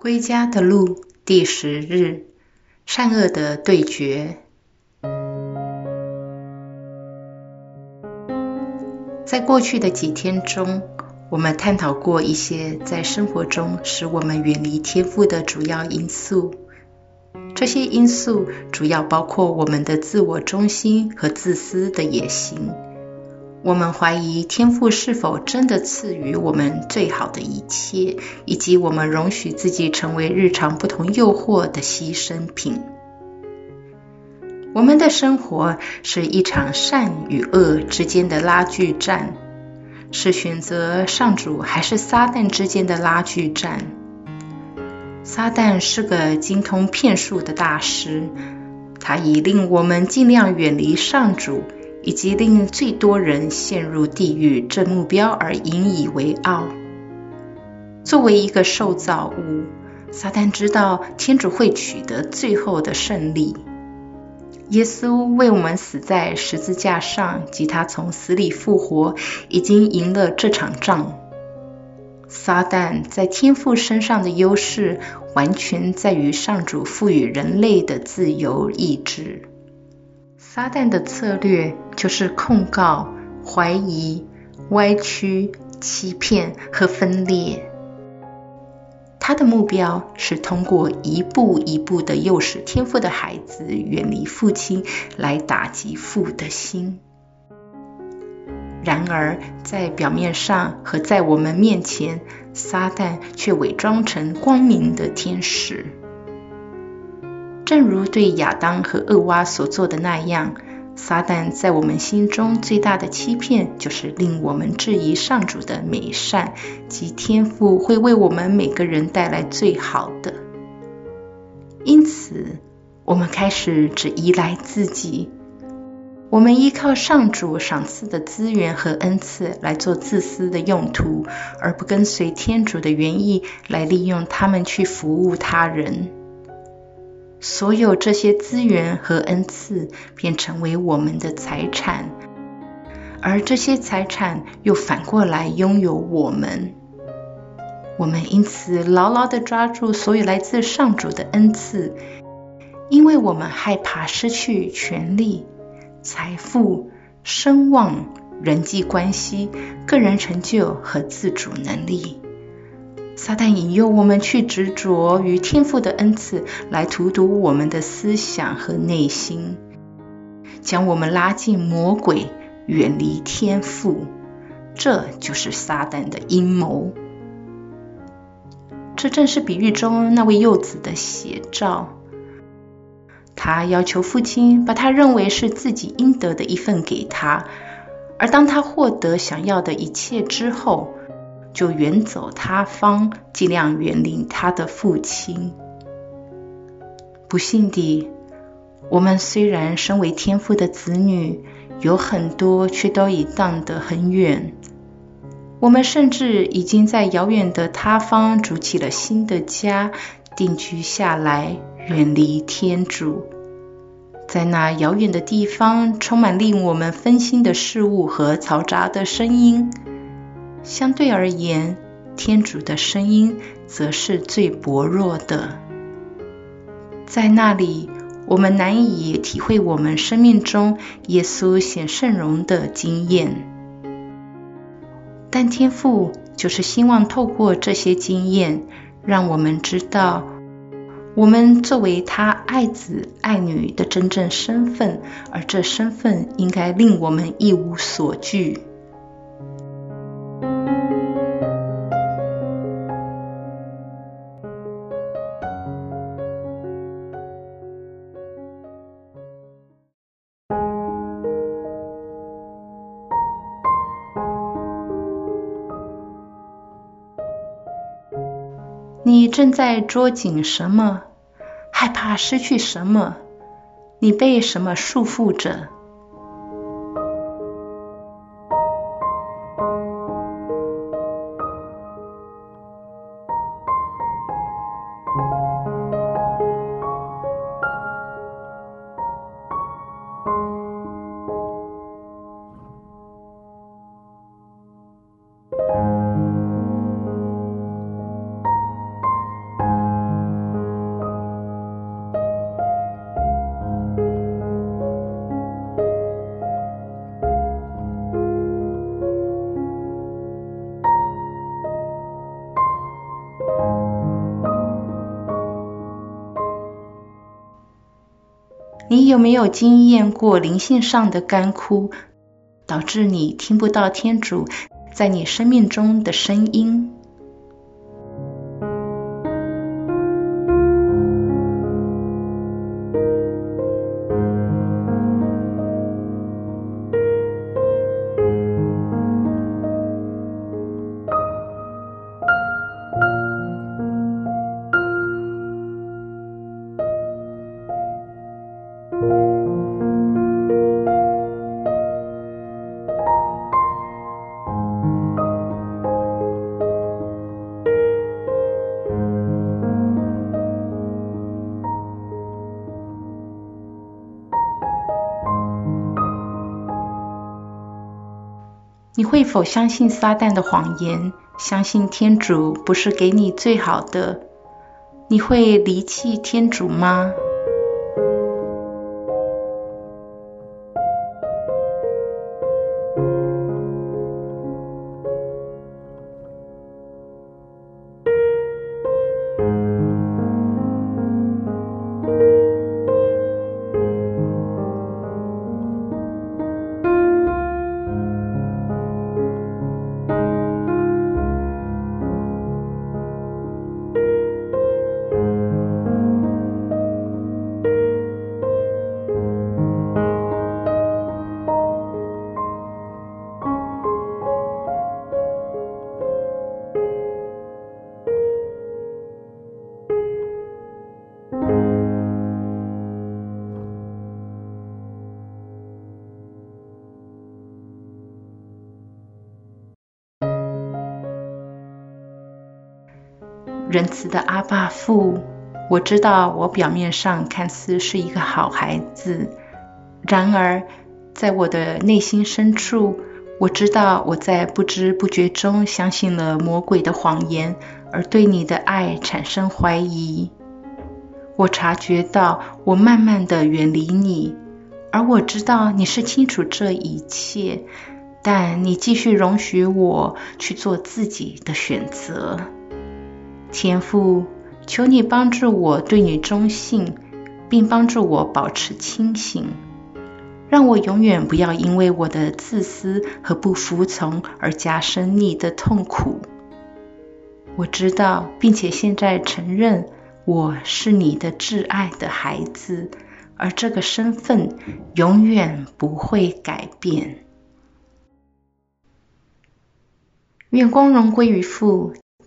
归家的路第十日，善恶的对决。在过去的几天中，我们探讨过一些在生活中使我们远离天赋的主要因素。这些因素主要包括我们的自我中心和自私的野心。我们怀疑天赋是否真的赐予我们最好的一切，以及我们容许自己成为日常不同诱惑的牺牲品。我们的生活是一场善与恶之间的拉锯战，是选择上主还是撒旦之间的拉锯战。撒旦是个精通骗术的大师，他以令我们尽量远离上主。以及令最多人陷入地狱这目标而引以为傲。作为一个受造物，撒旦知道天主会取得最后的胜利。耶稣为我们死在十字架上，及他从死里复活，已经赢了这场仗。撒旦在天父身上的优势，完全在于上主赋予人类的自由意志。撒旦的策略就是控告、怀疑、歪曲、欺骗和分裂。他的目标是通过一步一步的诱使天赋的孩子远离父亲，来打击父的心。然而，在表面上和在我们面前，撒旦却伪装成光明的天使。正如对亚当和厄娃所做的那样，撒旦在我们心中最大的欺骗，就是令我们质疑上主的美善及天赋会为我们每个人带来最好的。因此，我们开始只依赖自己，我们依靠上主赏赐的资源和恩赐来做自私的用途，而不跟随天主的原意来利用他们去服务他人。所有这些资源和恩赐便成为我们的财产，而这些财产又反过来拥有我们。我们因此牢牢地抓住所有来自上主的恩赐，因为我们害怕失去权力、财富、声望、人际关系、个人成就和自主能力。撒旦引诱我们去执着于天赋的恩赐，来荼毒我们的思想和内心，将我们拉进魔鬼，远离天赋。这就是撒旦的阴谋。这正是比喻中那位幼子的写照。他要求父亲把他认为是自己应得的一份给他，而当他获得想要的一切之后，就远走他方，尽量远离他的父亲。不幸地，我们虽然身为天父的子女，有很多却都已荡得很远。我们甚至已经在遥远的他方筑起了新的家，定居下来，远离天主。在那遥远的地方，充满令我们分心的事物和嘈杂的声音。相对而言，天主的声音则是最薄弱的。在那里，我们难以体会我们生命中耶稣显圣容的经验。但天父就是希望透过这些经验，让我们知道，我们作为他爱子爱女的真正身份，而这身份应该令我们一无所惧。你正在捉紧什么？害怕失去什么？你被什么束缚着？你有没有经验过灵性上的干枯，导致你听不到天主在你生命中的声音？你会否相信撒旦的谎言？相信天主不是给你最好的？你会离弃天主吗？仁慈的阿爸父，我知道我表面上看似是一个好孩子，然而在我的内心深处，我知道我在不知不觉中相信了魔鬼的谎言，而对你的爱产生怀疑。我察觉到我慢慢的远离你，而我知道你是清楚这一切，但你继续容许我去做自己的选择。天父，求你帮助我对你忠信，并帮助我保持清醒，让我永远不要因为我的自私和不服从而加深你的痛苦。我知道，并且现在承认我是你的挚爱的孩子，而这个身份永远不会改变。愿光荣归于父。